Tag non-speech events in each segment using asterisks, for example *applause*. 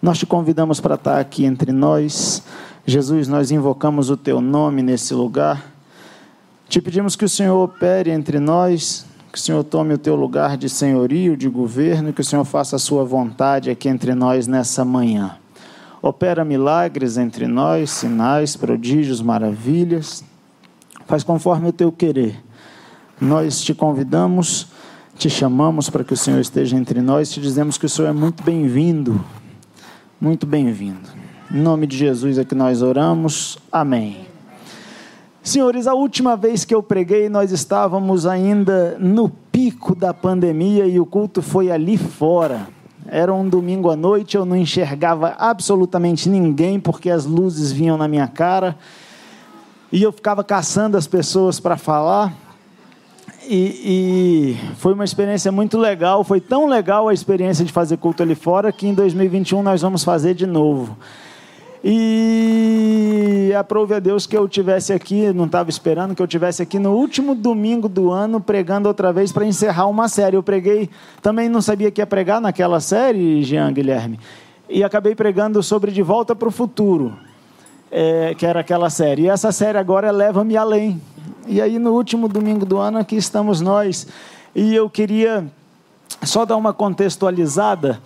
nós te convidamos para estar aqui entre nós. Jesus, nós invocamos o teu nome nesse lugar. Te pedimos que o Senhor opere entre nós, que o Senhor tome o teu lugar de senhorio, de governo, que o Senhor faça a sua vontade aqui entre nós nessa manhã. Opera milagres entre nós, sinais, prodígios, maravilhas. Faz conforme o teu querer. Nós te convidamos, te chamamos para que o Senhor esteja entre nós, te dizemos que o Senhor é muito bem-vindo. Muito bem-vindo. Em nome de Jesus é que nós oramos. Amém. Senhores, a última vez que eu preguei, nós estávamos ainda no pico da pandemia e o culto foi ali fora. Era um domingo à noite, eu não enxergava absolutamente ninguém porque as luzes vinham na minha cara e eu ficava caçando as pessoas para falar. E, e, foi uma experiência muito legal. Foi tão legal a experiência de fazer culto ali fora que em 2021 nós vamos fazer de novo. E aprove a Deus que eu tivesse aqui, não estava esperando que eu tivesse aqui no último domingo do ano pregando outra vez para encerrar uma série. Eu preguei, também não sabia que ia pregar naquela série, Jean Guilherme, e acabei pregando sobre De Volta para o Futuro, é, que era aquela série. E essa série agora é Leva-me Além. E aí no último domingo do ano aqui estamos nós. E eu queria só dar uma contextualizada.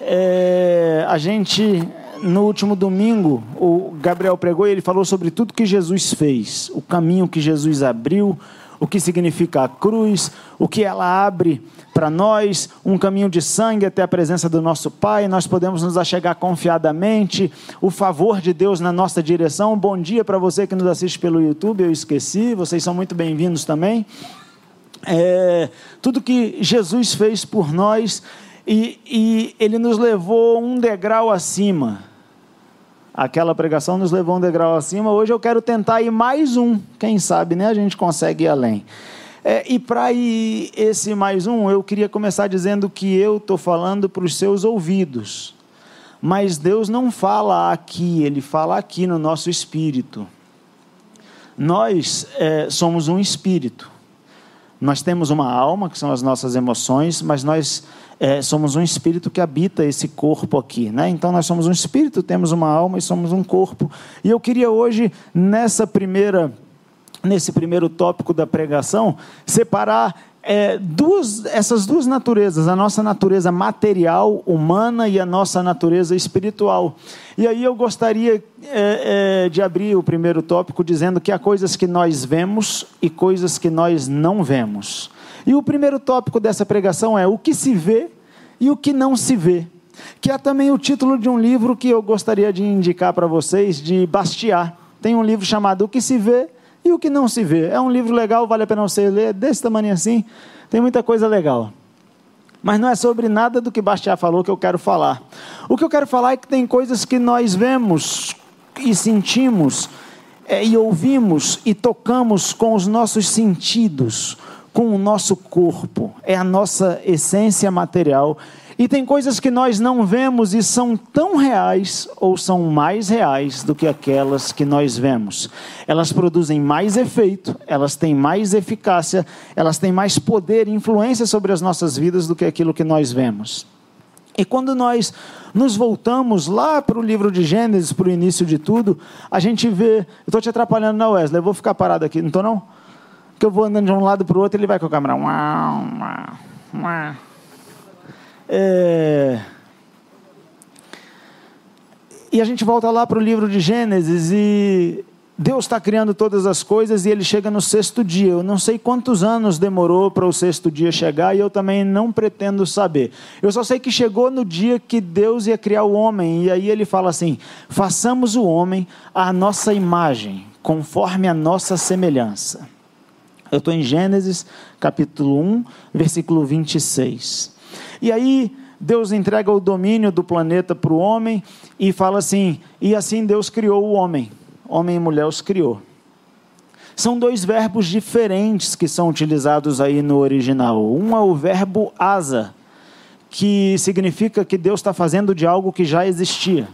É, a gente no último domingo, o Gabriel pregou e ele falou sobre tudo que Jesus fez, o caminho que Jesus abriu, o que significa a cruz, o que ela abre para nós, um caminho de sangue até a presença do nosso Pai, nós podemos nos achegar confiadamente, o favor de Deus na nossa direção. Bom dia para você que nos assiste pelo YouTube, eu esqueci, vocês são muito bem-vindos também. É, tudo que Jesus fez por nós e, e ele nos levou um degrau acima aquela pregação nos levou um degrau acima. Hoje eu quero tentar ir mais um. Quem sabe, né? A gente consegue ir além. É, e para ir esse mais um, eu queria começar dizendo que eu estou falando para os seus ouvidos. Mas Deus não fala aqui, Ele fala aqui no nosso espírito. Nós é, somos um espírito. Nós temos uma alma, que são as nossas emoções, mas nós é, somos um espírito que habita esse corpo aqui. Né? Então, nós somos um espírito, temos uma alma e somos um corpo. E eu queria hoje, nessa primeira, nesse primeiro tópico da pregação, separar é, duas, essas duas naturezas, a nossa natureza material, humana, e a nossa natureza espiritual. E aí eu gostaria é, é, de abrir o primeiro tópico dizendo que há coisas que nós vemos e coisas que nós não vemos. E o primeiro tópico dessa pregação é o que se vê e o que não se vê. Que é também o título de um livro que eu gostaria de indicar para vocês, de Bastiat. Tem um livro chamado O que se vê e o que não se vê. É um livro legal, vale a pena você ler, desse tamanho assim. Tem muita coisa legal. Mas não é sobre nada do que Bastiat falou que eu quero falar. O que eu quero falar é que tem coisas que nós vemos e sentimos, é, e ouvimos e tocamos com os nossos sentidos, com o nosso corpo, é a nossa essência material. E tem coisas que nós não vemos e são tão reais ou são mais reais do que aquelas que nós vemos. Elas produzem mais efeito, elas têm mais eficácia, elas têm mais poder e influência sobre as nossas vidas do que aquilo que nós vemos. E quando nós nos voltamos lá para o livro de Gênesis, para o início de tudo, a gente vê. Eu estou te atrapalhando, não, Wesley? Eu vou ficar parado aqui, não estou não? que eu vou andando de um lado para o outro, ele vai com a câmera. É... E a gente volta lá para o livro de Gênesis e Deus está criando todas as coisas e ele chega no sexto dia. Eu não sei quantos anos demorou para o sexto dia chegar e eu também não pretendo saber. Eu só sei que chegou no dia que Deus ia criar o homem e aí ele fala assim: façamos o homem à nossa imagem, conforme a nossa semelhança. Eu estou em Gênesis capítulo 1, versículo 26. E aí, Deus entrega o domínio do planeta para o homem e fala assim: e assim Deus criou o homem. Homem e mulher os criou. São dois verbos diferentes que são utilizados aí no original. Um é o verbo asa, que significa que Deus está fazendo de algo que já existia.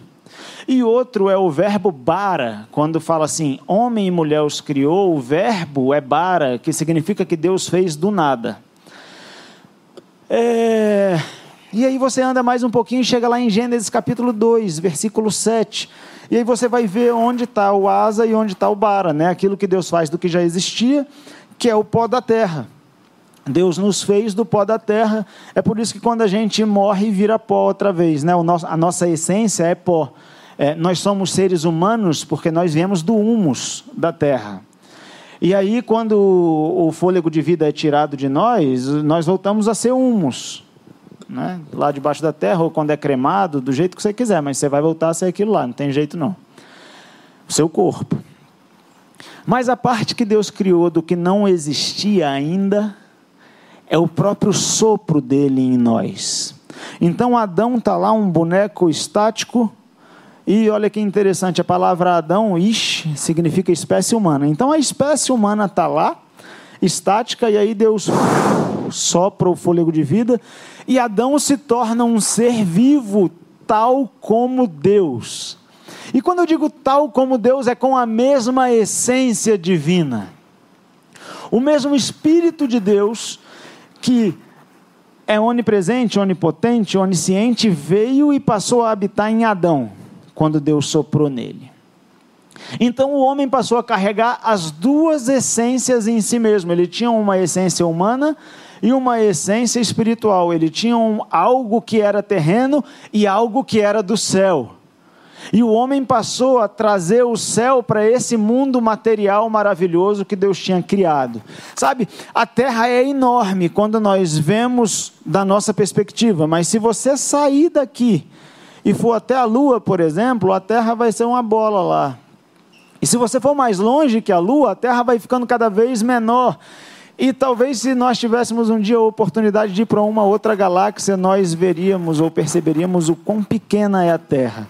E outro é o verbo bara, quando fala assim, homem e mulher os criou, o verbo é bara, que significa que Deus fez do nada. É... E aí você anda mais um pouquinho e chega lá em Gênesis capítulo 2, versículo 7. E aí você vai ver onde está o asa e onde está o bara, né? aquilo que Deus faz do que já existia, que é o pó da terra. Deus nos fez do pó da terra, é por isso que quando a gente morre vira pó outra vez, né? Nosso, a nossa essência é pó. É, nós somos seres humanos porque nós viemos do humus da terra. E aí, quando o fôlego de vida é tirado de nós, nós voltamos a ser humus. Né? Lá debaixo da terra, ou quando é cremado, do jeito que você quiser, mas você vai voltar a ser aquilo lá, não tem jeito não. O seu corpo. Mas a parte que Deus criou do que não existia ainda é o próprio sopro dele em nós. Então Adão está lá, um boneco estático, e olha que interessante, a palavra Adão, significa espécie humana. Então a espécie humana está lá, estática, e aí Deus sopra o fôlego de vida, e Adão se torna um ser vivo, tal como Deus. E quando eu digo tal como Deus, é com a mesma essência divina. O mesmo Espírito de Deus, que é onipresente, onipotente, onisciente, veio e passou a habitar em Adão quando Deus soprou nele. Então o homem passou a carregar as duas essências em si mesmo. Ele tinha uma essência humana e uma essência espiritual. Ele tinha um, algo que era terreno e algo que era do céu. E o homem passou a trazer o céu para esse mundo material maravilhoso que Deus tinha criado. Sabe, a terra é enorme quando nós vemos da nossa perspectiva, mas se você sair daqui e for até a Lua, por exemplo, a Terra vai ser uma bola lá. E se você for mais longe que a Lua, a Terra vai ficando cada vez menor. E talvez se nós tivéssemos um dia a oportunidade de ir para uma outra galáxia, nós veríamos ou perceberíamos o quão pequena é a Terra.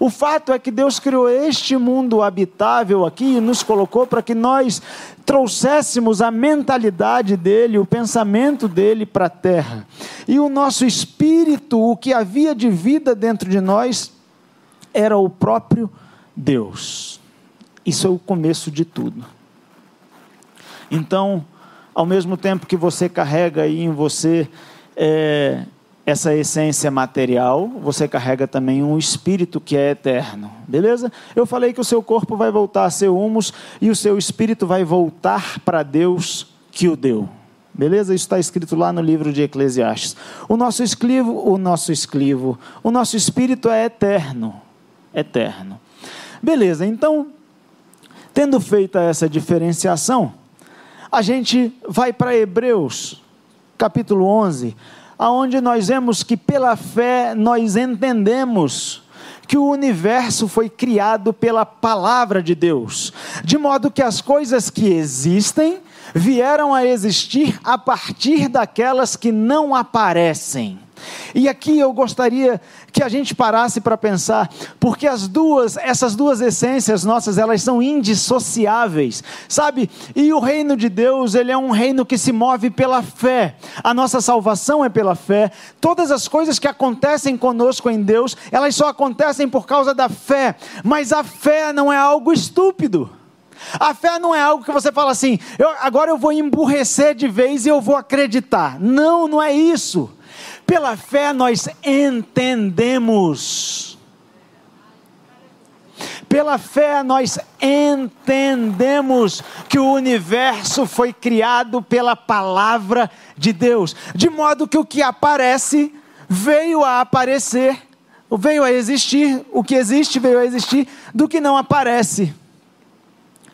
O fato é que Deus criou este mundo habitável aqui e nos colocou para que nós trouxéssemos a mentalidade dele, o pensamento dele para a terra. E o nosso espírito, o que havia de vida dentro de nós, era o próprio Deus. Isso é o começo de tudo. Então, ao mesmo tempo que você carrega aí em você é, essa essência material, você carrega também um espírito que é eterno. Beleza? Eu falei que o seu corpo vai voltar a ser humus e o seu espírito vai voltar para Deus que o deu. Beleza? Isso está escrito lá no livro de Eclesiastes. O nosso esclivo, o nosso esclivo, o nosso espírito é eterno. Eterno. Beleza, então, tendo feita essa diferenciação, a gente vai para Hebreus, capítulo 11, aonde nós vemos que pela fé nós entendemos que o universo foi criado pela palavra de Deus, de modo que as coisas que existem vieram a existir a partir daquelas que não aparecem. E aqui eu gostaria que a gente parasse para pensar, porque as duas, essas duas essências nossas, elas são indissociáveis, sabe? E o reino de Deus, ele é um reino que se move pela fé. A nossa salvação é pela fé. Todas as coisas que acontecem conosco em Deus, elas só acontecem por causa da fé. Mas a fé não é algo estúpido. A fé não é algo que você fala assim, eu, agora eu vou emburrecer de vez e eu vou acreditar. Não, não é isso. Pela fé nós entendemos. Pela fé nós entendemos que o universo foi criado pela palavra de Deus, de modo que o que aparece veio a aparecer, veio a existir, o que existe veio a existir do que não aparece.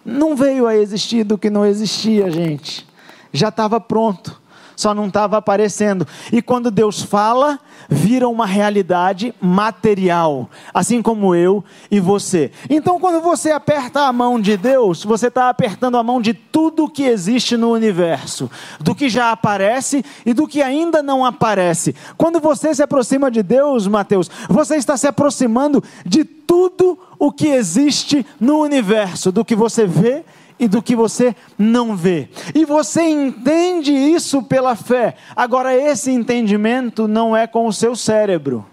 Não veio a existir do que não existia, gente. Já estava pronto só não estava aparecendo. E quando Deus fala, vira uma realidade material, assim como eu e você. Então, quando você aperta a mão de Deus, você está apertando a mão de tudo que existe no universo, do que já aparece e do que ainda não aparece. Quando você se aproxima de Deus, Mateus, você está se aproximando de tudo o que existe no universo, do que você vê e do que você não vê. E você entende isso pela fé. Agora, esse entendimento não é com o seu cérebro.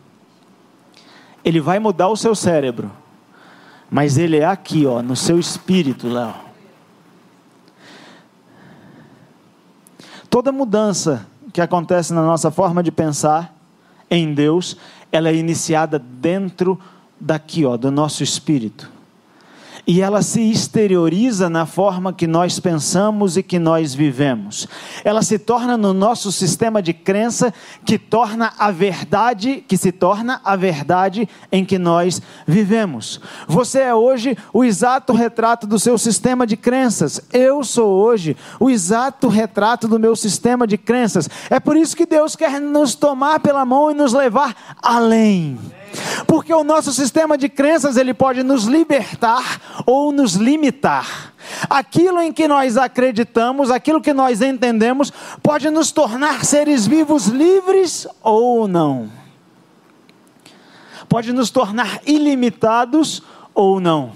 Ele vai mudar o seu cérebro. Mas ele é aqui, ó, no seu espírito, Léo. Toda mudança que acontece na nossa forma de pensar em Deus, ela é iniciada dentro daqui, ó, do nosso espírito e ela se exterioriza na forma que nós pensamos e que nós vivemos. Ela se torna no nosso sistema de crença que torna a verdade, que se torna a verdade em que nós vivemos. Você é hoje o exato retrato do seu sistema de crenças. Eu sou hoje o exato retrato do meu sistema de crenças. É por isso que Deus quer nos tomar pela mão e nos levar além. Porque o nosso sistema de crenças ele pode nos libertar ou nos limitar. Aquilo em que nós acreditamos, aquilo que nós entendemos, pode nos tornar seres vivos livres ou não. Pode nos tornar ilimitados ou não.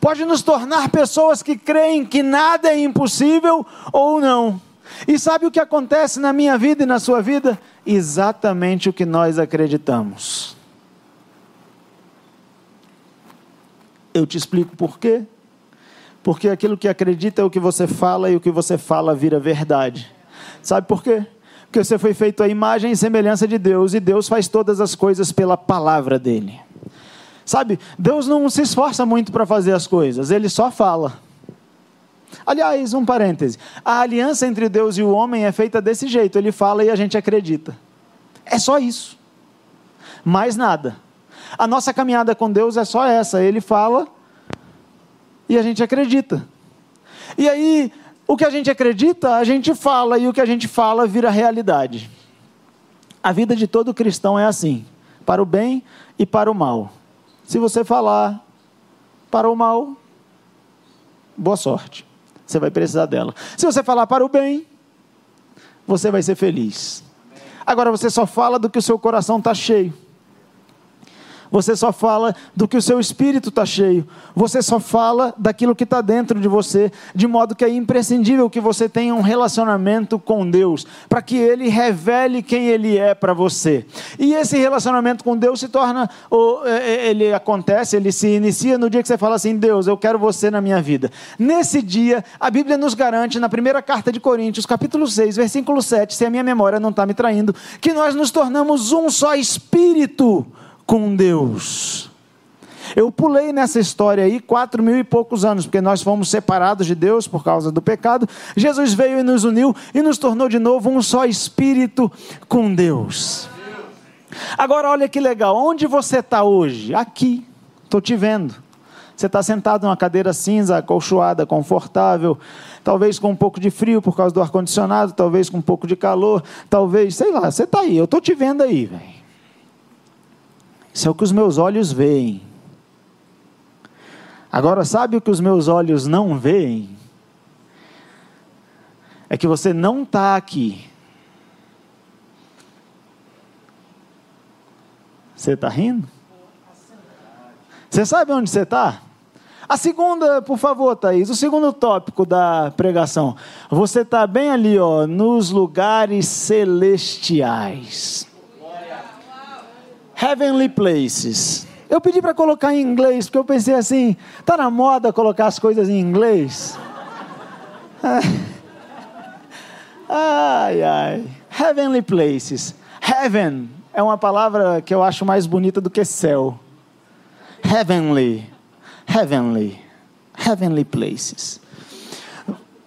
Pode nos tornar pessoas que creem que nada é impossível ou não. E sabe o que acontece na minha vida e na sua vida? Exatamente o que nós acreditamos. Eu te explico por quê. Porque aquilo que acredita é o que você fala e o que você fala vira verdade. Sabe por quê? Porque você foi feito à imagem e semelhança de Deus e Deus faz todas as coisas pela palavra dele. Sabe, Deus não se esforça muito para fazer as coisas, ele só fala. Aliás, um parêntese: a aliança entre Deus e o homem é feita desse jeito, ele fala e a gente acredita. É só isso. Mais nada. A nossa caminhada com Deus é só essa: Ele fala e a gente acredita. E aí, o que a gente acredita, a gente fala, e o que a gente fala vira realidade. A vida de todo cristão é assim: para o bem e para o mal. Se você falar para o mal, boa sorte. Você vai precisar dela. Se você falar para o bem, você vai ser feliz. Agora você só fala do que o seu coração está cheio. Você só fala do que o seu espírito está cheio. Você só fala daquilo que está dentro de você, de modo que é imprescindível que você tenha um relacionamento com Deus, para que Ele revele quem Ele é para você. E esse relacionamento com Deus se torna, é, é, ele acontece, ele se inicia no dia que você fala assim: Deus, eu quero você na minha vida. Nesse dia, a Bíblia nos garante, na primeira carta de Coríntios, capítulo 6, versículo 7, se a minha memória não está me traindo, que nós nos tornamos um só espírito com Deus. Eu pulei nessa história aí quatro mil e poucos anos, porque nós fomos separados de Deus por causa do pecado. Jesus veio e nos uniu e nos tornou de novo um só espírito com Deus. Agora olha que legal, onde você está hoje? Aqui, estou te vendo. Você está sentado numa cadeira cinza, acolchoada, confortável, talvez com um pouco de frio por causa do ar-condicionado, talvez com um pouco de calor, talvez, sei lá, você está aí, eu estou te vendo aí, velho. Isso é o que os meus olhos veem. Agora, sabe o que os meus olhos não veem? É que você não está aqui. Você está rindo? Você sabe onde você está? A segunda, por favor, Thaís, o segundo tópico da pregação. Você está bem ali, ó, nos lugares celestiais. Heavenly Places. Eu pedi para colocar em inglês, porque eu pensei assim, tá na moda colocar as coisas em inglês. *laughs* Ai, ai. Heavenly Places. Heaven é uma palavra que eu acho mais bonita do que céu. Heavenly. Heavenly. Heavenly Places.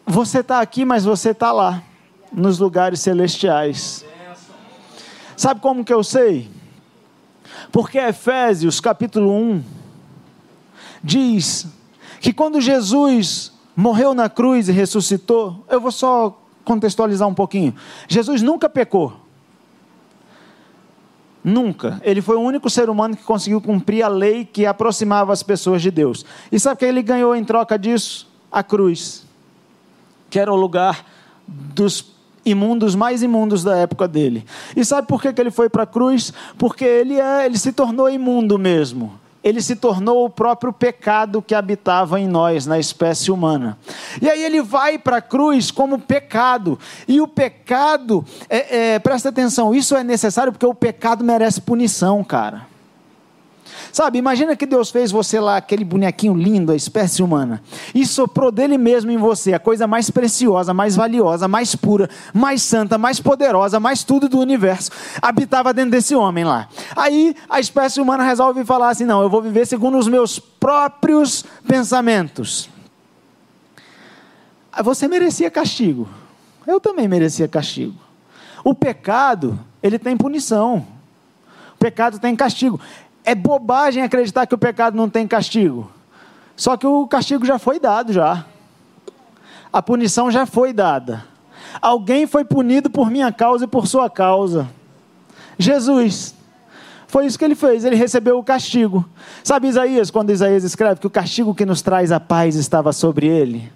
Você está aqui, mas você está lá, nos lugares celestiais. Sabe como que eu sei? Porque Efésios capítulo 1 diz que quando Jesus morreu na cruz e ressuscitou, eu vou só contextualizar um pouquinho. Jesus nunca pecou. Nunca. Ele foi o único ser humano que conseguiu cumprir a lei que aproximava as pessoas de Deus. E sabe o que ele ganhou em troca disso? A cruz, que era o lugar dos imundos mais imundos da época dele. E sabe por que, que ele foi para a cruz? Porque ele, é, ele se tornou imundo mesmo ele se tornou o próprio pecado que habitava em nós, na espécie humana. E aí ele vai para a cruz como pecado. E o pecado, é, é, presta atenção, isso é necessário porque o pecado merece punição, cara. Sabe, imagina que Deus fez você lá, aquele bonequinho lindo, a espécie humana, e soprou dele mesmo em você a coisa mais preciosa, mais valiosa, mais pura, mais santa, mais poderosa, mais tudo do universo, habitava dentro desse homem lá. Aí a espécie humana resolve falar assim: não, eu vou viver segundo os meus próprios pensamentos. Você merecia castigo. Eu também merecia castigo. O pecado, ele tem punição. O pecado tem castigo. É bobagem acreditar que o pecado não tem castigo. Só que o castigo já foi dado já. A punição já foi dada. Alguém foi punido por minha causa e por sua causa. Jesus. Foi isso que ele fez, ele recebeu o castigo. Sabe Isaías, quando Isaías escreve que o castigo que nos traz a paz estava sobre ele?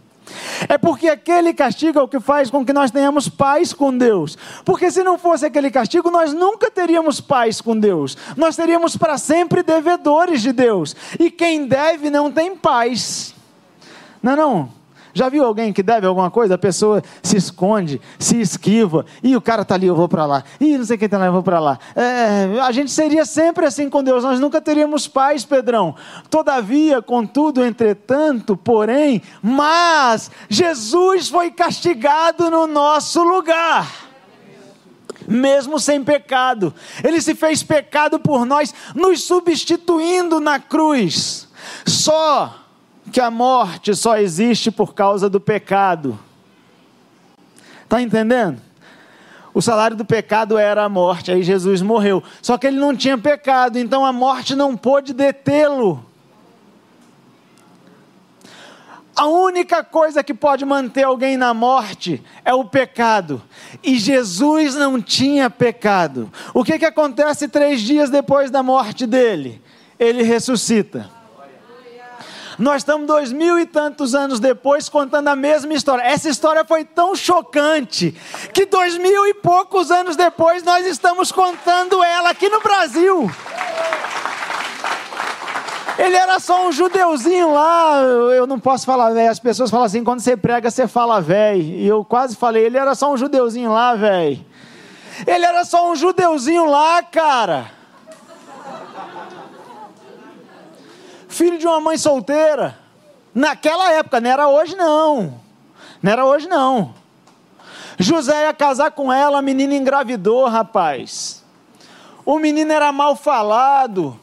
É porque aquele castigo é o que faz com que nós tenhamos paz com Deus. Porque se não fosse aquele castigo, nós nunca teríamos paz com Deus. Nós teríamos para sempre devedores de Deus. E quem deve não tem paz. Não, não. Já viu alguém que deve alguma coisa? A pessoa se esconde, se esquiva, e o cara está ali, eu vou para lá, e não sei quem está lá, eu vou para lá. É, a gente seria sempre assim com Deus, nós nunca teríamos paz, Pedrão. Todavia, contudo, entretanto, porém, mas Jesus foi castigado no nosso lugar mesmo sem pecado. Ele se fez pecado por nós, nos substituindo na cruz. Só que a morte só existe por causa do pecado. Está entendendo? O salário do pecado era a morte, aí Jesus morreu. Só que ele não tinha pecado, então a morte não pôde detê-lo. A única coisa que pode manter alguém na morte é o pecado. E Jesus não tinha pecado. O que, que acontece três dias depois da morte dele? Ele ressuscita. Nós estamos dois mil e tantos anos depois contando a mesma história. Essa história foi tão chocante que dois mil e poucos anos depois nós estamos contando ela aqui no Brasil. Ele era só um judeuzinho lá, eu não posso falar velho. As pessoas falam assim: quando você prega, você fala velho. E eu quase falei: ele era só um judeuzinho lá, velho. Ele era só um judeuzinho lá, cara. Filho de uma mãe solteira. Naquela época, não era hoje não. Não era hoje não. José ia casar com ela, a menina engravidou, rapaz. O menino era mal falado.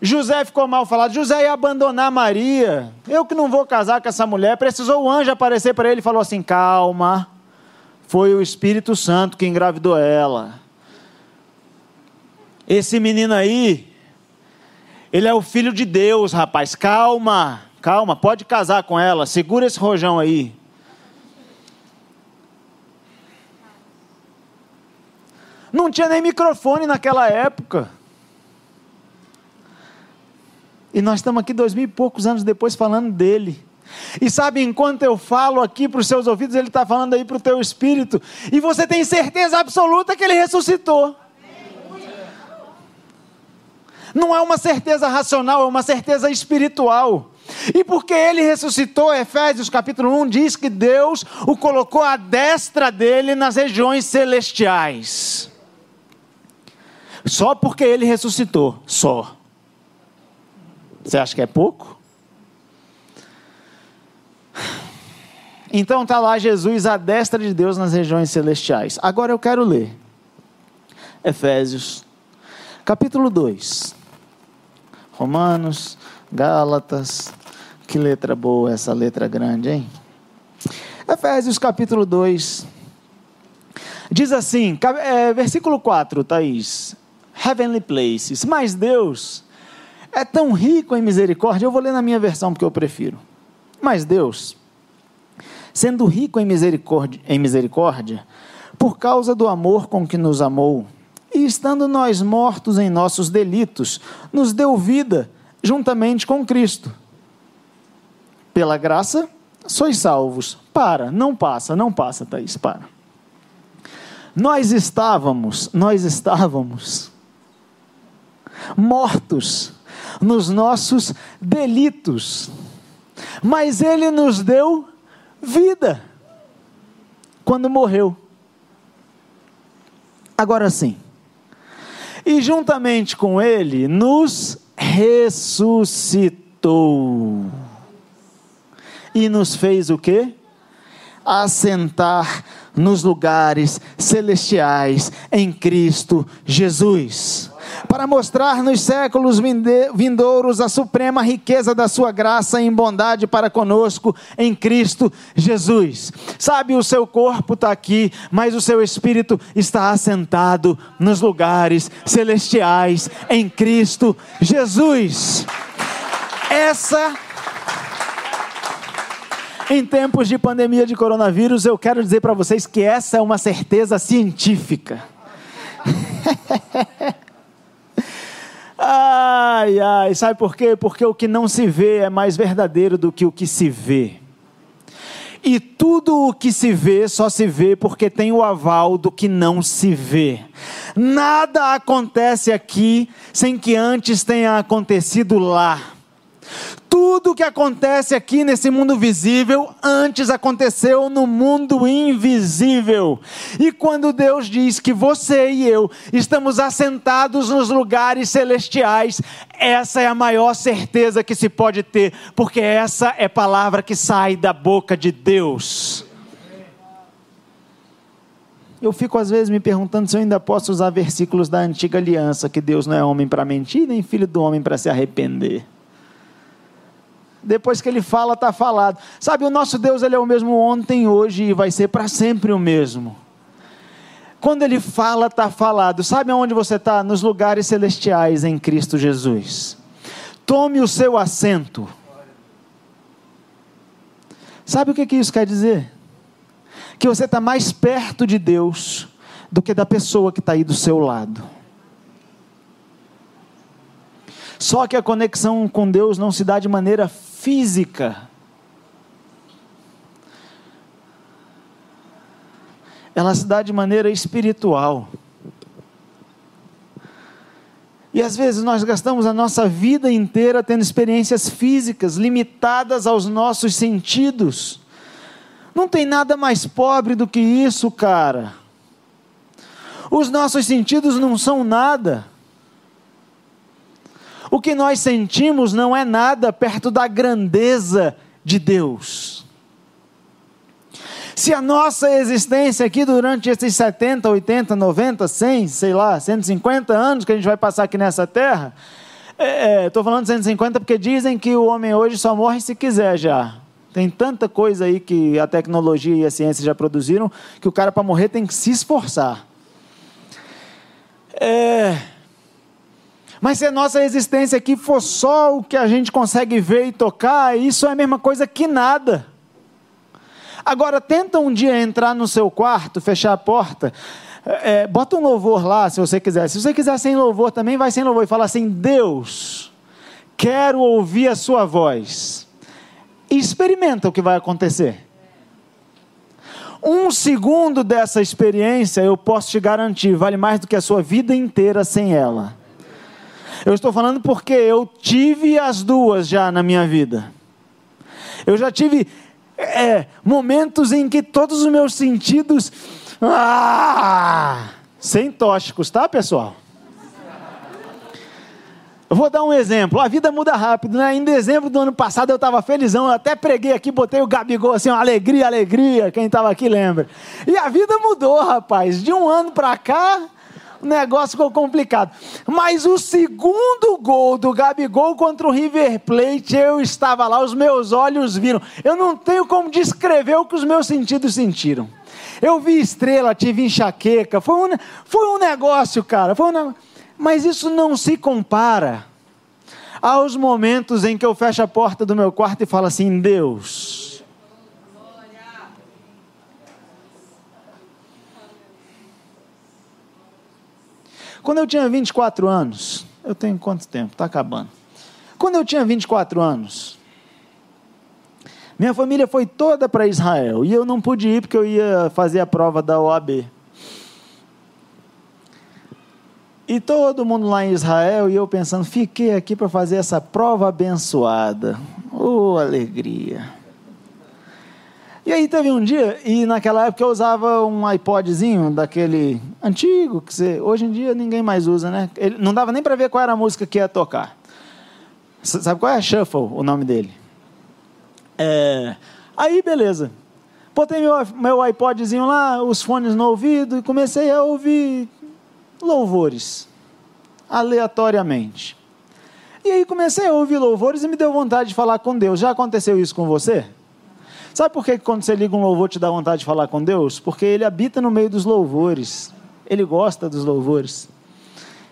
José ficou mal falado. José ia abandonar Maria. Eu que não vou casar com essa mulher. Precisou o anjo aparecer para ele e falou assim: calma. Foi o Espírito Santo que engravidou ela. Esse menino aí ele é o filho de Deus, rapaz. Calma, calma, pode casar com ela. Segura esse rojão aí. Não tinha nem microfone naquela época. E nós estamos aqui dois mil e poucos anos depois falando dele. E sabe, enquanto eu falo aqui para os seus ouvidos, ele está falando aí para o teu espírito. E você tem certeza absoluta que ele ressuscitou. Não é uma certeza racional, é uma certeza espiritual. E porque ele ressuscitou, Efésios capítulo 1 diz que Deus o colocou à destra dele nas regiões celestiais. Só porque ele ressuscitou, só. Você acha que é pouco? Então está lá Jesus à destra de Deus nas regiões celestiais. Agora eu quero ler Efésios, capítulo 2. Romanos, Gálatas. Que letra boa essa letra grande, hein? Efésios capítulo 2. Diz assim, é, versículo 4, Thaís. Heavenly places. Mas Deus é tão rico em misericórdia. Eu vou ler na minha versão porque eu prefiro. Mas Deus, sendo rico em misericórdia, em misericórdia, por causa do amor com que nos amou, e estando nós mortos em nossos delitos, nos deu vida juntamente com Cristo. Pela graça, sois salvos. Para, não passa, não passa, Thaís, para. Nós estávamos, nós estávamos mortos nos nossos delitos, mas Ele nos deu vida quando morreu. Agora sim, e juntamente com Ele nos ressuscitou e nos fez o quê? Assentar nos lugares celestiais em Cristo Jesus para mostrar nos séculos vindouros a suprema riqueza da sua graça em bondade para conosco em Cristo Jesus. Sabe, o seu corpo está aqui, mas o seu espírito está assentado nos lugares celestiais em Cristo Jesus. Essa em tempos de pandemia de coronavírus, eu quero dizer para vocês que essa é uma certeza científica. *laughs* Ai, ai, sabe por quê? Porque o que não se vê é mais verdadeiro do que o que se vê. E tudo o que se vê só se vê porque tem o aval do que não se vê. Nada acontece aqui sem que antes tenha acontecido lá. Tudo que acontece aqui nesse mundo visível antes aconteceu no mundo invisível. E quando Deus diz que você e eu estamos assentados nos lugares celestiais, essa é a maior certeza que se pode ter, porque essa é palavra que sai da boca de Deus. Eu fico às vezes me perguntando se eu ainda posso usar versículos da antiga aliança, que Deus não é homem para mentir, nem filho do homem para se arrepender. Depois que ele fala, está falado. Sabe, o nosso Deus ele é o mesmo ontem, hoje e vai ser para sempre o mesmo. Quando ele fala, está falado. Sabe aonde você está? Nos lugares celestiais em Cristo Jesus. Tome o seu assento. Sabe o que, que isso quer dizer? Que você está mais perto de Deus do que da pessoa que está aí do seu lado. Só que a conexão com Deus não se dá de maneira física. Ela se dá de maneira espiritual. E às vezes nós gastamos a nossa vida inteira tendo experiências físicas limitadas aos nossos sentidos. Não tem nada mais pobre do que isso, cara. Os nossos sentidos não são nada. O que nós sentimos não é nada perto da grandeza de Deus. Se a nossa existência aqui durante esses 70, 80, 90, 100, sei lá, 150 anos que a gente vai passar aqui nessa terra, estou é, é falando 150 porque dizem que o homem hoje só morre se quiser já. Tem tanta coisa aí que a tecnologia e a ciência já produziram que o cara para morrer tem que se esforçar. É, mas se a nossa existência aqui for só o que a gente consegue ver e tocar, isso é a mesma coisa que nada. Agora, tenta um dia entrar no seu quarto, fechar a porta, é, bota um louvor lá, se você quiser. Se você quiser sem louvor também, vai sem louvor e fala assim: Deus, quero ouvir a sua voz. E experimenta o que vai acontecer. Um segundo dessa experiência, eu posso te garantir, vale mais do que a sua vida inteira sem ela. Eu estou falando porque eu tive as duas já na minha vida. Eu já tive é, momentos em que todos os meus sentidos. Ah, sem tóxicos, tá, pessoal? Eu vou dar um exemplo. A vida muda rápido, né? Em dezembro do ano passado eu estava felizão, eu até preguei aqui, botei o Gabigol assim, alegria, alegria. Quem estava aqui lembra. E a vida mudou, rapaz. De um ano para cá, o negócio ficou complicado. Mas o segundo gol do Gabigol contra o River Plate, eu estava lá, os meus olhos viram. Eu não tenho como descrever o que os meus sentidos sentiram. Eu vi estrela, tive enxaqueca, foi um, foi um negócio, cara. Foi um, mas isso não se compara aos momentos em que eu fecho a porta do meu quarto e falo assim: Deus, Quando eu tinha 24 anos, eu tenho quanto tempo? Está acabando. Quando eu tinha 24 anos, minha família foi toda para Israel e eu não pude ir porque eu ia fazer a prova da OAB. E todo mundo lá em Israel e eu pensando, fiquei aqui para fazer essa prova abençoada. Oh, alegria. E aí teve um dia, e naquela época eu usava um iPodzinho daquele antigo, que você, hoje em dia ninguém mais usa, né? Ele, não dava nem para ver qual era a música que ia tocar. Sabe qual é? Shuffle, o nome dele. É, aí, beleza. Botei meu, meu iPodzinho lá, os fones no ouvido e comecei a ouvir louvores, aleatoriamente. E aí comecei a ouvir louvores e me deu vontade de falar com Deus. Já aconteceu isso com você? Sabe por que quando você liga um louvor te dá vontade de falar com Deus? Porque ele habita no meio dos louvores. Ele gosta dos louvores.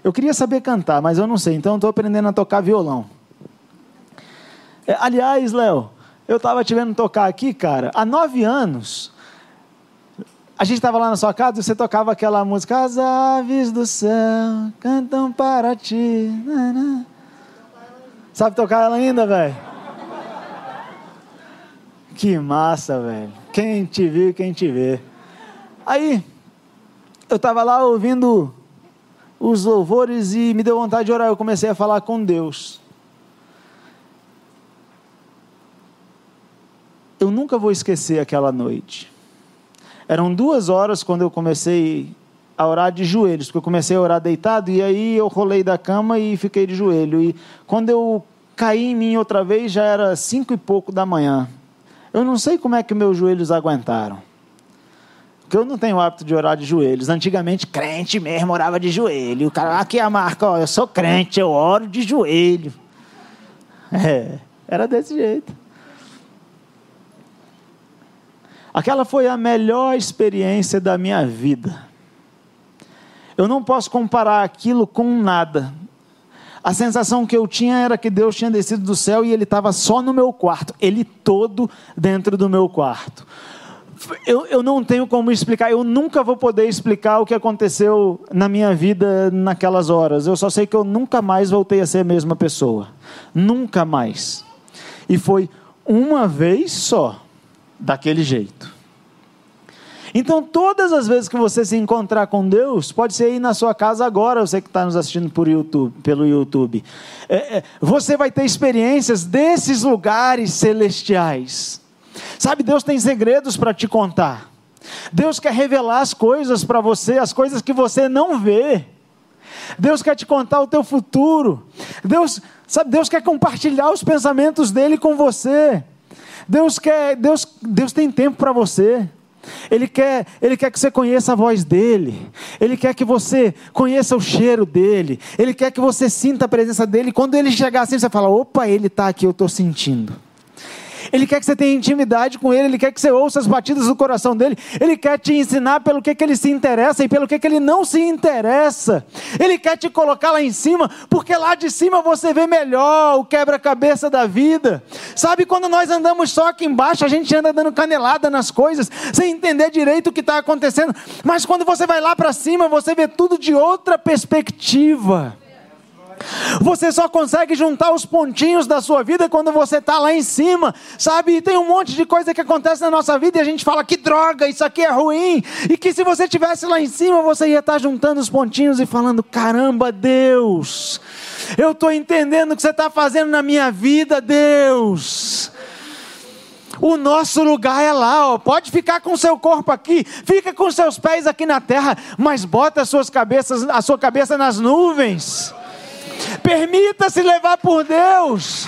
Eu queria saber cantar, mas eu não sei, então estou aprendendo a tocar violão. É, aliás, Léo, eu estava te vendo tocar aqui, cara, há nove anos. A gente estava lá na sua casa e você tocava aquela música As aves do céu cantam para ti. Sabe tocar ela ainda, velho? Que massa, velho. Quem te viu, quem te vê. Aí, eu estava lá ouvindo os louvores e me deu vontade de orar. Eu comecei a falar com Deus. eu nunca vou esquecer aquela noite. Eram duas horas quando eu comecei a orar de joelhos, porque eu comecei a orar deitado e aí eu rolei da cama e fiquei de joelho. E quando eu caí em mim outra vez, já era cinco e pouco da manhã. Eu não sei como é que meus joelhos aguentaram. Porque eu não tenho o hábito de orar de joelhos. Antigamente, crente mesmo orava de joelho. O cara, aqui é a marca, ó, eu sou crente, eu oro de joelho. É, era desse jeito. Aquela foi a melhor experiência da minha vida. Eu não posso comparar aquilo com nada. A sensação que eu tinha era que Deus tinha descido do céu e Ele estava só no meu quarto, Ele todo dentro do meu quarto. Eu, eu não tenho como explicar, eu nunca vou poder explicar o que aconteceu na minha vida naquelas horas. Eu só sei que eu nunca mais voltei a ser a mesma pessoa. Nunca mais. E foi uma vez só daquele jeito. Então, todas as vezes que você se encontrar com Deus, pode ser aí na sua casa agora, você que está nos assistindo por YouTube, pelo YouTube, é, é, você vai ter experiências desses lugares celestiais. Sabe, Deus tem segredos para te contar. Deus quer revelar as coisas para você, as coisas que você não vê. Deus quer te contar o teu futuro. Deus, sabe, Deus quer compartilhar os pensamentos dele com você. Deus quer, Deus, Deus tem tempo para você. Ele quer, ele quer que você conheça a voz dele. Ele quer que você conheça o cheiro dele. Ele quer que você sinta a presença dele. Quando ele chegar assim, você fala: opa, ele está aqui, eu estou sentindo. Ele quer que você tenha intimidade com Ele, Ele quer que você ouça as batidas do coração dele, Ele quer te ensinar pelo que, que Ele se interessa e pelo que, que Ele não se interessa. Ele quer te colocar lá em cima, porque lá de cima você vê melhor o quebra-cabeça da vida. Sabe quando nós andamos só aqui embaixo, a gente anda dando canelada nas coisas, sem entender direito o que está acontecendo, mas quando você vai lá para cima, você vê tudo de outra perspectiva. Você só consegue juntar os pontinhos da sua vida quando você está lá em cima, sabe? E tem um monte de coisa que acontece na nossa vida e a gente fala que droga, isso aqui é ruim. E que se você estivesse lá em cima, você ia estar tá juntando os pontinhos e falando: caramba, Deus, eu estou entendendo o que você está fazendo na minha vida, Deus. O nosso lugar é lá, ó. pode ficar com seu corpo aqui, fica com seus pés aqui na terra, mas bota as suas cabeças, a sua cabeça nas nuvens. Permita-se levar por Deus.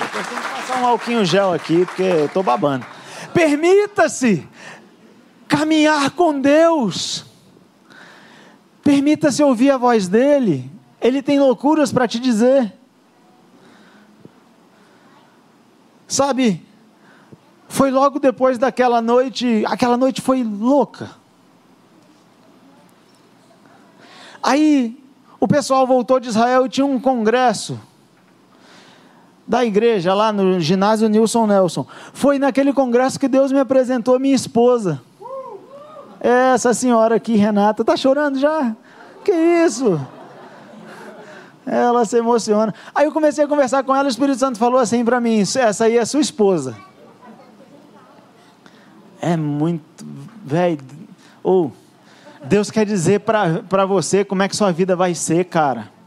Eu tenho que passar um alquinho gel aqui, porque eu estou babando. Permita-se caminhar com Deus. Permita-se ouvir a voz dEle. Ele tem loucuras para te dizer. Sabe, foi logo depois daquela noite, aquela noite foi louca. Aí o pessoal voltou de Israel e tinha um congresso da igreja lá no ginásio Nilson Nelson. Foi naquele congresso que Deus me apresentou minha esposa. Essa senhora aqui, Renata, tá chorando já? Que isso? Ela se emociona. Aí eu comecei a conversar com ela, o Espírito Santo falou assim para mim: essa aí é sua esposa. É muito, velho. Ou, oh, Deus quer dizer para você como é que sua vida vai ser, cara.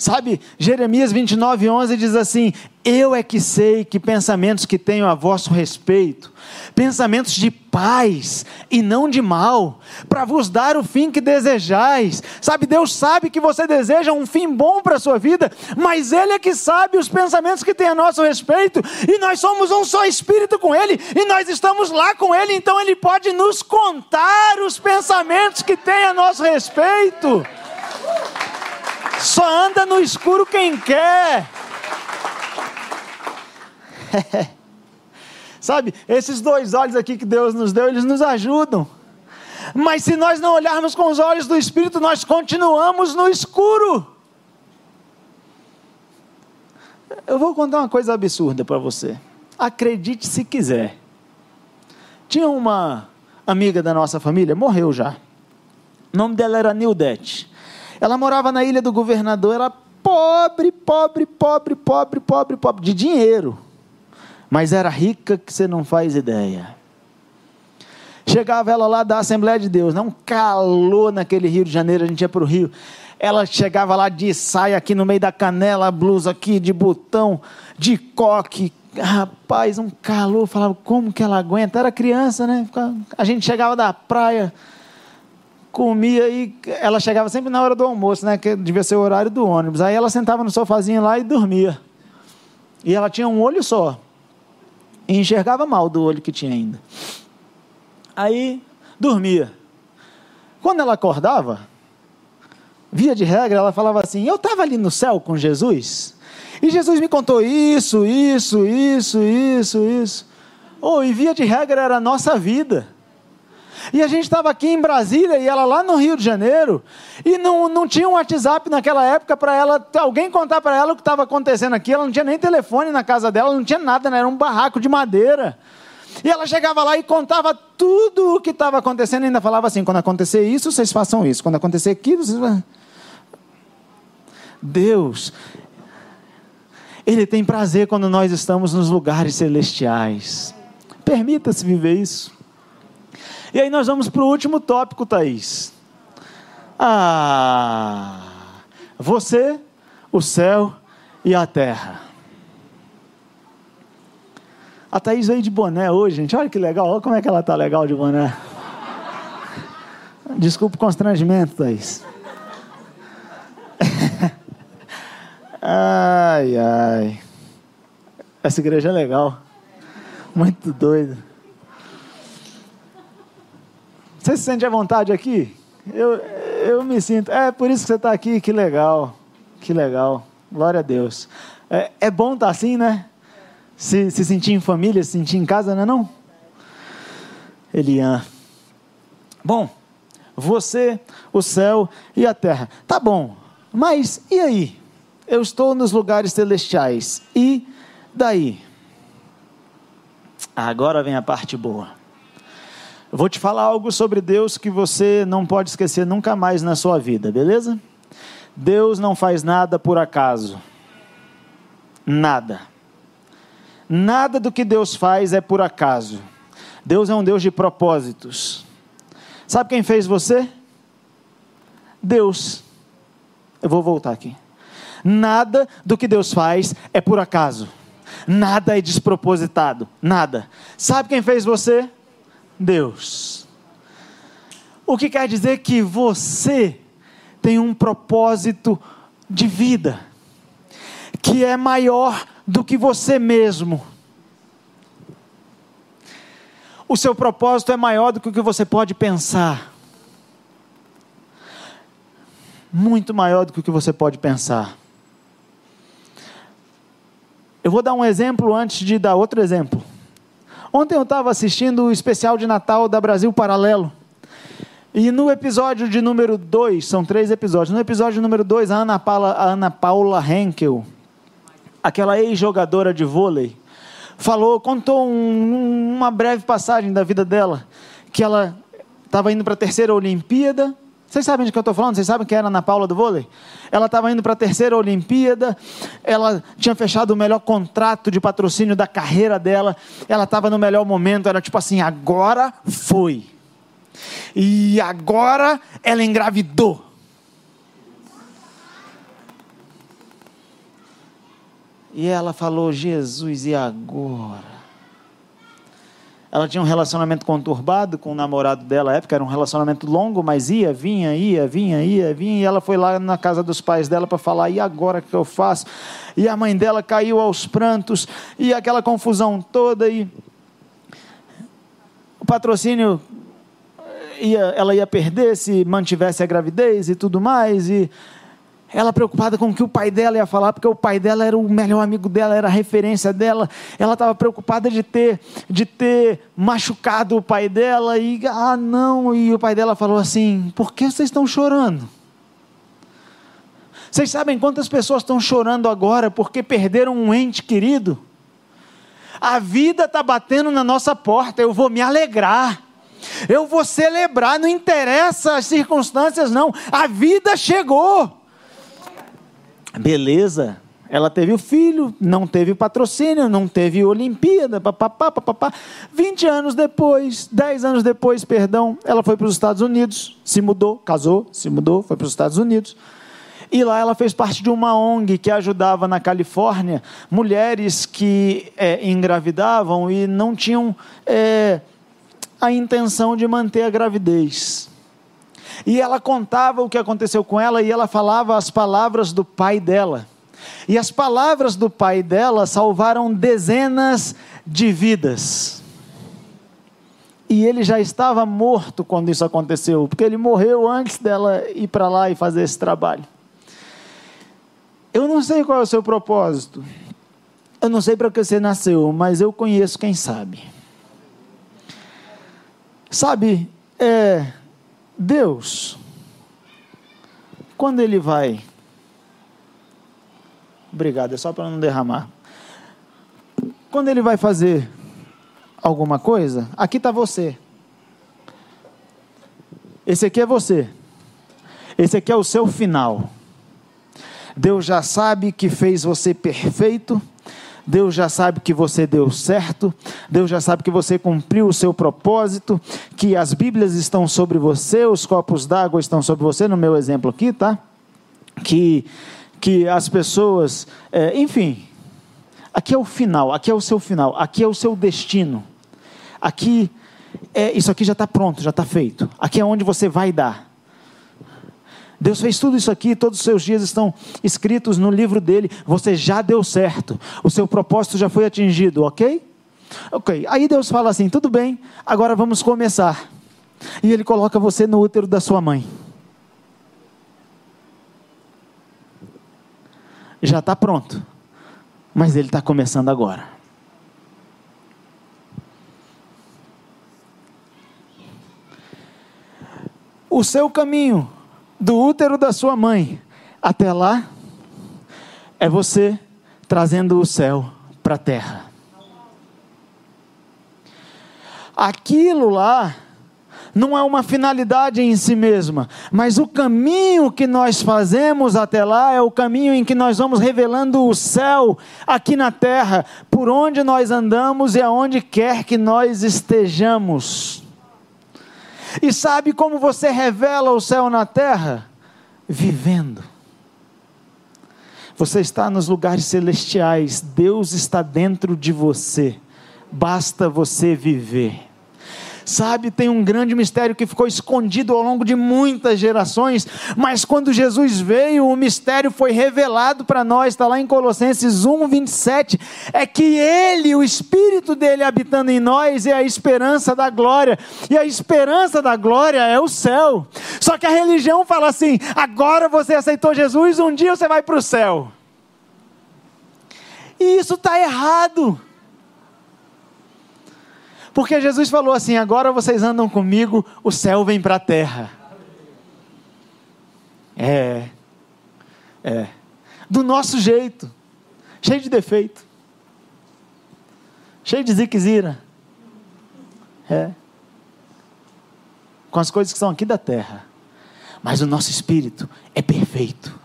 Sabe, Jeremias 29, 11 diz assim: Eu é que sei que pensamentos que tenho a vosso respeito, pensamentos de paz e não de mal, para vos dar o fim que desejais. Sabe, Deus sabe que você deseja um fim bom para a sua vida, mas Ele é que sabe os pensamentos que tem a nosso respeito, e nós somos um só espírito com Ele, e nós estamos lá com Ele, então Ele pode nos contar os pensamentos que tem a nosso respeito. Só anda no escuro quem quer. *laughs* Sabe, esses dois olhos aqui que Deus nos deu, eles nos ajudam. Mas se nós não olharmos com os olhos do Espírito, nós continuamos no escuro. Eu vou contar uma coisa absurda para você. Acredite se quiser. Tinha uma amiga da nossa família, morreu já. O nome dela era Nildete. Ela morava na ilha do governador, era pobre, pobre, pobre, pobre, pobre, pobre, de dinheiro. Mas era rica que você não faz ideia. Chegava ela lá da Assembleia de Deus, não calor naquele Rio de Janeiro, a gente ia para o Rio. Ela chegava lá de saia aqui no meio da canela, blusa aqui de botão, de coque. Rapaz, um calor. Falava, como que ela aguenta? Era criança, né? A gente chegava da praia, comia e ela chegava sempre na hora do almoço, né? Que devia ser o horário do ônibus. Aí ela sentava no sofazinho lá e dormia. E ela tinha um olho só. E enxergava mal do olho que tinha ainda. Aí dormia. Quando ela acordava, via de regra, ela falava assim: Eu estava ali no céu com Jesus. E Jesus me contou isso, isso, isso, isso, isso. Oh, e via de regra era a nossa vida. E a gente estava aqui em Brasília e ela lá no Rio de Janeiro, e não, não tinha um WhatsApp naquela época para ela, alguém contar para ela o que estava acontecendo aqui. Ela não tinha nem telefone na casa dela, não tinha nada, né? era um barraco de madeira. E ela chegava lá e contava tudo o que estava acontecendo, e ainda falava assim: quando acontecer isso, vocês façam isso, quando acontecer aquilo, vocês. Deus, Ele tem prazer quando nós estamos nos lugares celestiais. Permita-se viver isso. E aí nós vamos para o último tópico, Thaís. Ah, você, o céu e a terra. A Thaís veio de boné hoje, gente. Olha que legal. Olha como é que ela tá legal de boné. Desculpa o constrangimento, Thaís. *laughs* ai, ai. Essa igreja é legal. Muito doida. Você se sente à vontade aqui? Eu, eu me sinto. É por isso que você está aqui, que legal. Que legal. Glória a Deus. É, é bom estar tá assim, né? Se, se sentir em família, se sentir em casa, não é não? Elian. Bom, você, o céu e a terra. Tá bom, mas e aí? Eu estou nos lugares celestiais. E daí? Agora vem a parte boa. Vou te falar algo sobre Deus que você não pode esquecer nunca mais na sua vida, beleza? Deus não faz nada por acaso. Nada. Nada do que Deus faz é por acaso. Deus é um Deus de propósitos. Sabe quem fez você? Deus. Eu vou voltar aqui. Nada do que Deus faz é por acaso. Nada é despropositado. Nada. Sabe quem fez você? Deus. O que quer dizer que você tem um propósito de vida que é maior do que você mesmo. O seu propósito é maior do que o que você pode pensar. Muito maior do que o que você pode pensar. Eu vou dar um exemplo antes de dar outro exemplo. Ontem eu estava assistindo o especial de Natal da Brasil Paralelo. E no episódio de número 2, são três episódios. No episódio número 2, a Ana Paula, a Ana Paula Henkel, aquela ex-jogadora de vôlei, falou, contou um, uma breve passagem da vida dela, que ela estava indo para a terceira Olimpíada. Vocês sabem de que eu estou falando? Vocês sabem que era na Paula do vôlei? Ela estava indo para a terceira Olimpíada, ela tinha fechado o melhor contrato de patrocínio da carreira dela, ela estava no melhor momento, era tipo assim: agora foi. E agora ela engravidou. E ela falou: Jesus, e agora? Ela tinha um relacionamento conturbado com o namorado dela, à época era um relacionamento longo, mas ia, vinha, ia, vinha, ia, vinha, e ela foi lá na casa dos pais dela para falar: "E agora que eu faço?" E a mãe dela caiu aos prantos, e aquela confusão toda e o patrocínio ia, ela ia perder se mantivesse a gravidez e tudo mais e ela preocupada com o que o pai dela ia falar, porque o pai dela era o melhor amigo dela, era a referência dela. Ela estava preocupada de ter, de ter machucado o pai dela e ah não, e o pai dela falou assim: "Por que vocês estão chorando?" Vocês sabem quantas pessoas estão chorando agora porque perderam um ente querido? A vida está batendo na nossa porta, eu vou me alegrar. Eu vou celebrar, não interessa as circunstâncias, não. A vida chegou. Beleza. Ela teve o filho, não teve patrocínio, não teve Olimpíada, papapá, papapá. 20 anos depois, 10 anos depois, perdão, ela foi para os Estados Unidos, se mudou, casou, se mudou, foi para os Estados Unidos. E lá ela fez parte de uma ONG que ajudava na Califórnia mulheres que é, engravidavam e não tinham é, a intenção de manter a gravidez. E ela contava o que aconteceu com ela e ela falava as palavras do pai dela. E as palavras do pai dela salvaram dezenas de vidas. E ele já estava morto quando isso aconteceu, porque ele morreu antes dela ir para lá e fazer esse trabalho. Eu não sei qual é o seu propósito. Eu não sei para que você nasceu, mas eu conheço quem sabe. Sabe, é, Deus, quando Ele vai. Obrigado, é só para não derramar. Quando Ele vai fazer alguma coisa, aqui está você. Esse aqui é você. Esse aqui é o seu final. Deus já sabe que fez você perfeito Deus já sabe que você deu certo, Deus já sabe que você cumpriu o seu propósito, que as Bíblias estão sobre você, os copos d'água estão sobre você, no meu exemplo aqui, tá? Que, que as pessoas, é, enfim, aqui é o final, aqui é o seu final, aqui é o seu destino, aqui, é, isso aqui já está pronto, já está feito, aqui é onde você vai dar. Deus fez tudo isso aqui, todos os seus dias estão escritos no livro dele. Você já deu certo, o seu propósito já foi atingido, ok? Ok, aí Deus fala assim: tudo bem, agora vamos começar. E Ele coloca você no útero da sua mãe. Já está pronto, mas Ele está começando agora. O seu caminho do útero da sua mãe até lá, é você trazendo o céu para a terra. Aquilo lá não é uma finalidade em si mesma, mas o caminho que nós fazemos até lá é o caminho em que nós vamos revelando o céu aqui na terra, por onde nós andamos e aonde quer que nós estejamos. E sabe como você revela o céu na terra? Vivendo. Você está nos lugares celestiais, Deus está dentro de você, basta você viver. Sabe, tem um grande mistério que ficou escondido ao longo de muitas gerações, mas quando Jesus veio, o mistério foi revelado para nós, está lá em Colossenses 1, 27, é que Ele, o Espírito dele habitando em nós, é a esperança da glória, e a esperança da glória é o céu. Só que a religião fala assim: agora você aceitou Jesus, um dia você vai para o céu. E isso está errado. Porque Jesus falou assim: agora vocês andam comigo, o céu vem para a terra. É, é, do nosso jeito, cheio de defeito, cheio de ziquezira. É. com as coisas que são aqui da terra. Mas o nosso espírito é perfeito.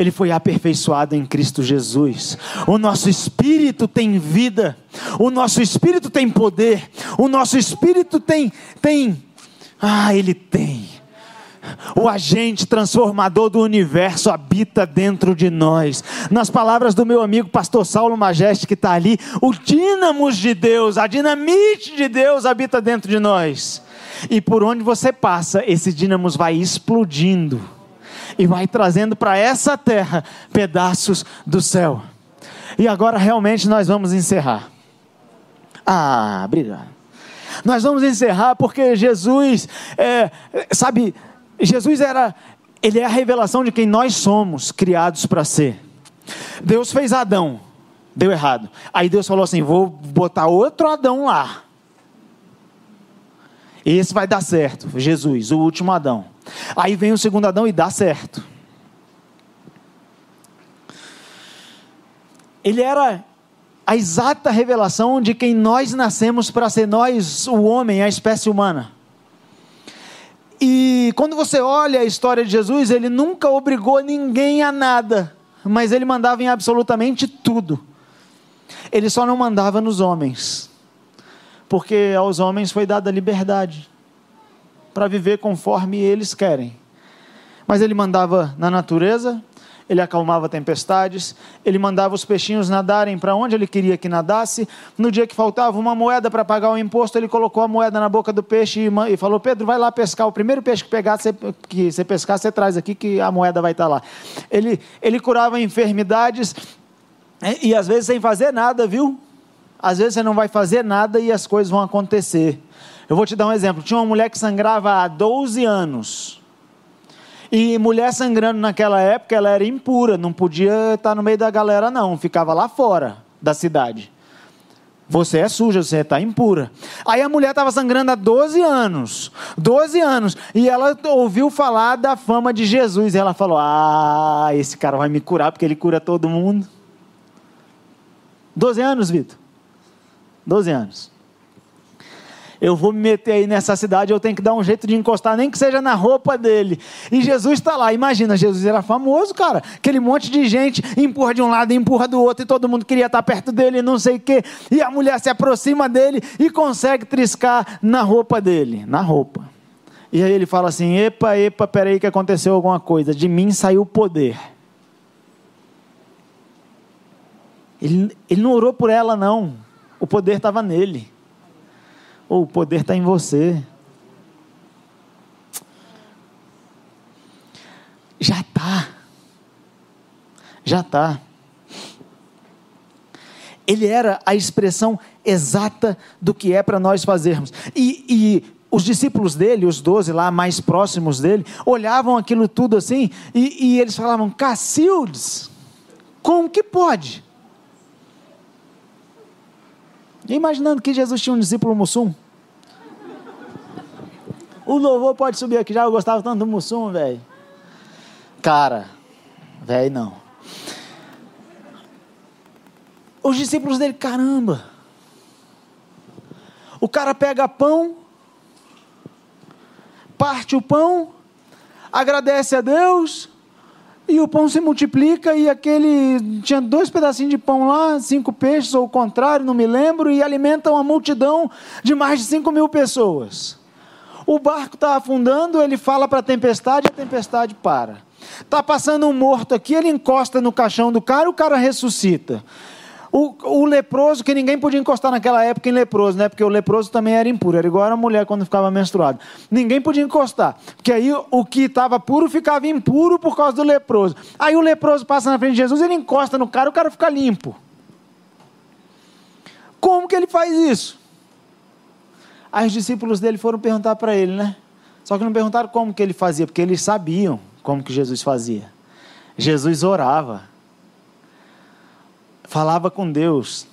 Ele foi aperfeiçoado em Cristo Jesus. O nosso espírito tem vida. O nosso espírito tem poder. O nosso espírito tem tem ah, ele tem o agente transformador do universo habita dentro de nós. Nas palavras do meu amigo pastor Saulo Majeste, que está ali, o dínamos de Deus, a dinamite de Deus habita dentro de nós. E por onde você passa, esse dínamos vai explodindo e vai trazendo para essa terra pedaços do céu. E agora realmente nós vamos encerrar. Ah, obrigado. Nós vamos encerrar porque Jesus, é, sabe, Jesus era, ele é a revelação de quem nós somos criados para ser. Deus fez Adão, deu errado. Aí Deus falou assim: vou botar outro Adão lá. Esse vai dar certo, Jesus, o último Adão. Aí vem o segundo Adão e dá certo. Ele era a exata revelação de quem nós nascemos para ser nós, o homem, a espécie humana. E quando você olha a história de Jesus, ele nunca obrigou ninguém a nada, mas ele mandava em absolutamente tudo. Ele só não mandava nos homens, porque aos homens foi dada liberdade para viver conforme eles querem. Mas ele mandava na natureza, ele acalmava tempestades, ele mandava os peixinhos nadarem para onde ele queria que nadasse. No dia que faltava uma moeda para pagar o imposto, ele colocou a moeda na boca do peixe e, falou: Pedro, vai lá pescar. O primeiro peixe que pegar, que você pescar, você traz aqui que a moeda vai estar tá lá. Ele, ele curava enfermidades e, e às vezes sem fazer nada, viu? Às vezes você não vai fazer nada e as coisas vão acontecer. Eu vou te dar um exemplo. Tinha uma mulher que sangrava há 12 anos. E mulher sangrando naquela época, ela era impura, não podia estar no meio da galera, não, ficava lá fora da cidade. Você é suja, você está impura. Aí a mulher estava sangrando há 12 anos. 12 anos. E ela ouviu falar da fama de Jesus. E ela falou: Ah, esse cara vai me curar, porque ele cura todo mundo. 12 anos, Vitor. 12 anos eu vou me meter aí nessa cidade, eu tenho que dar um jeito de encostar, nem que seja na roupa dele. E Jesus está lá, imagina, Jesus era famoso, cara. Aquele monte de gente empurra de um lado, empurra do outro, e todo mundo queria estar perto dele, não sei o quê. E a mulher se aproxima dele e consegue triscar na roupa dele, na roupa. E aí ele fala assim: epa, epa, peraí que aconteceu alguma coisa. De mim saiu o poder. Ele, ele não orou por ela, não. O poder estava nele o poder está em você. Já está. Já está. Ele era a expressão exata do que é para nós fazermos. E, e, os discípulos dele, os doze lá mais próximos dele, olhavam aquilo tudo assim e, e eles falavam: Cacildes, como que pode? Imaginando que Jesus tinha um discípulo mussum. O louvor pode subir aqui já, eu gostava tanto do mussum, velho. Cara, velho não. Os discípulos dele, caramba. O cara pega pão, parte o pão, agradece a Deus, e o pão se multiplica e aquele tinha dois pedacinhos de pão lá, cinco peixes ou o contrário, não me lembro, e alimenta uma multidão de mais de cinco mil pessoas. O barco está afundando, ele fala para a tempestade, a tempestade para. Está passando um morto aqui, ele encosta no caixão do cara, o cara ressuscita. O, o, leproso, que ninguém podia encostar naquela época em leproso, né? Porque o leproso também era impuro, era igual a mulher quando ficava menstruada. Ninguém podia encostar, porque aí o que estava puro ficava impuro por causa do leproso. Aí o leproso passa na frente de Jesus, ele encosta no cara, o cara fica limpo. Como que ele faz isso? Aí os discípulos dele foram perguntar para ele, né? Só que não perguntaram como que ele fazia, porque eles sabiam como que Jesus fazia. Jesus orava falava com Deus.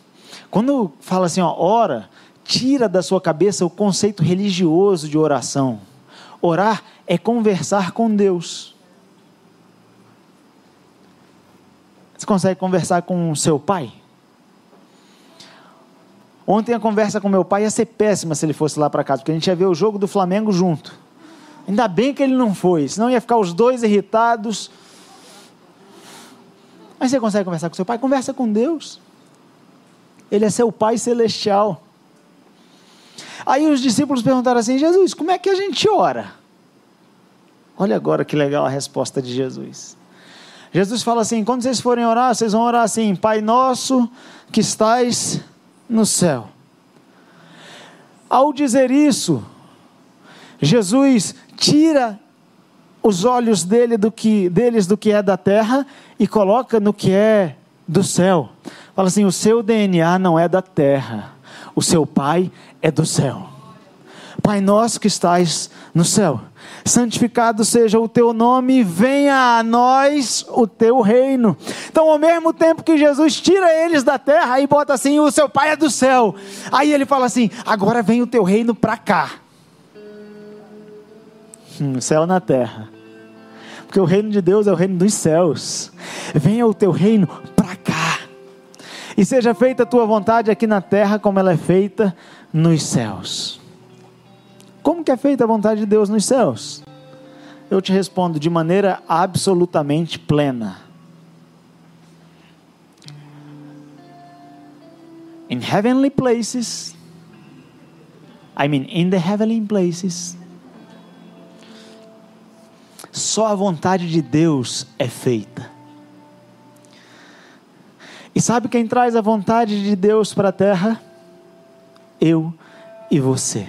Quando fala assim, ó, ora, tira da sua cabeça o conceito religioso de oração. Orar é conversar com Deus. Você consegue conversar com seu pai? Ontem a conversa com meu pai ia ser péssima se ele fosse lá para casa, porque a gente ia ver o jogo do Flamengo junto. Ainda bem que ele não foi, senão ia ficar os dois irritados. Mas você consegue conversar com seu pai? Conversa com Deus. Ele é seu pai celestial. Aí os discípulos perguntaram assim: Jesus, como é que a gente ora? Olha agora que legal a resposta de Jesus. Jesus fala assim: quando vocês forem orar, vocês vão orar assim: Pai nosso que estais no céu. Ao dizer isso, Jesus tira os olhos dele do que, deles do que é da terra e coloca no que é do céu. Fala assim: o seu DNA não é da terra, o seu pai é do céu. Pai nosso que estais no céu, santificado seja o teu nome, venha a nós o teu reino. Então, ao mesmo tempo que Jesus tira eles da terra e bota assim: o seu pai é do céu, aí ele fala assim: agora vem o teu reino para cá. Hum, céu na terra. Porque o reino de Deus é o reino dos céus. Venha o teu reino para cá. E seja feita a tua vontade aqui na terra como ela é feita nos céus. Como que é feita a vontade de Deus nos céus? Eu te respondo de maneira absolutamente plena. In heavenly places, I mean in the heavenly places, só a vontade de Deus é feita. E sabe quem traz a vontade de Deus para a terra? Eu e você.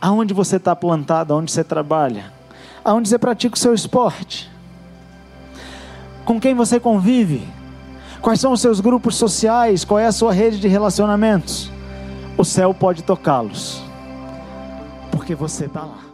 aonde você está plantado, aonde você trabalha, aonde você pratica o seu esporte, com quem você convive, quais são os seus grupos sociais, qual é a sua rede de relacionamentos. O céu pode tocá-los, porque você está lá.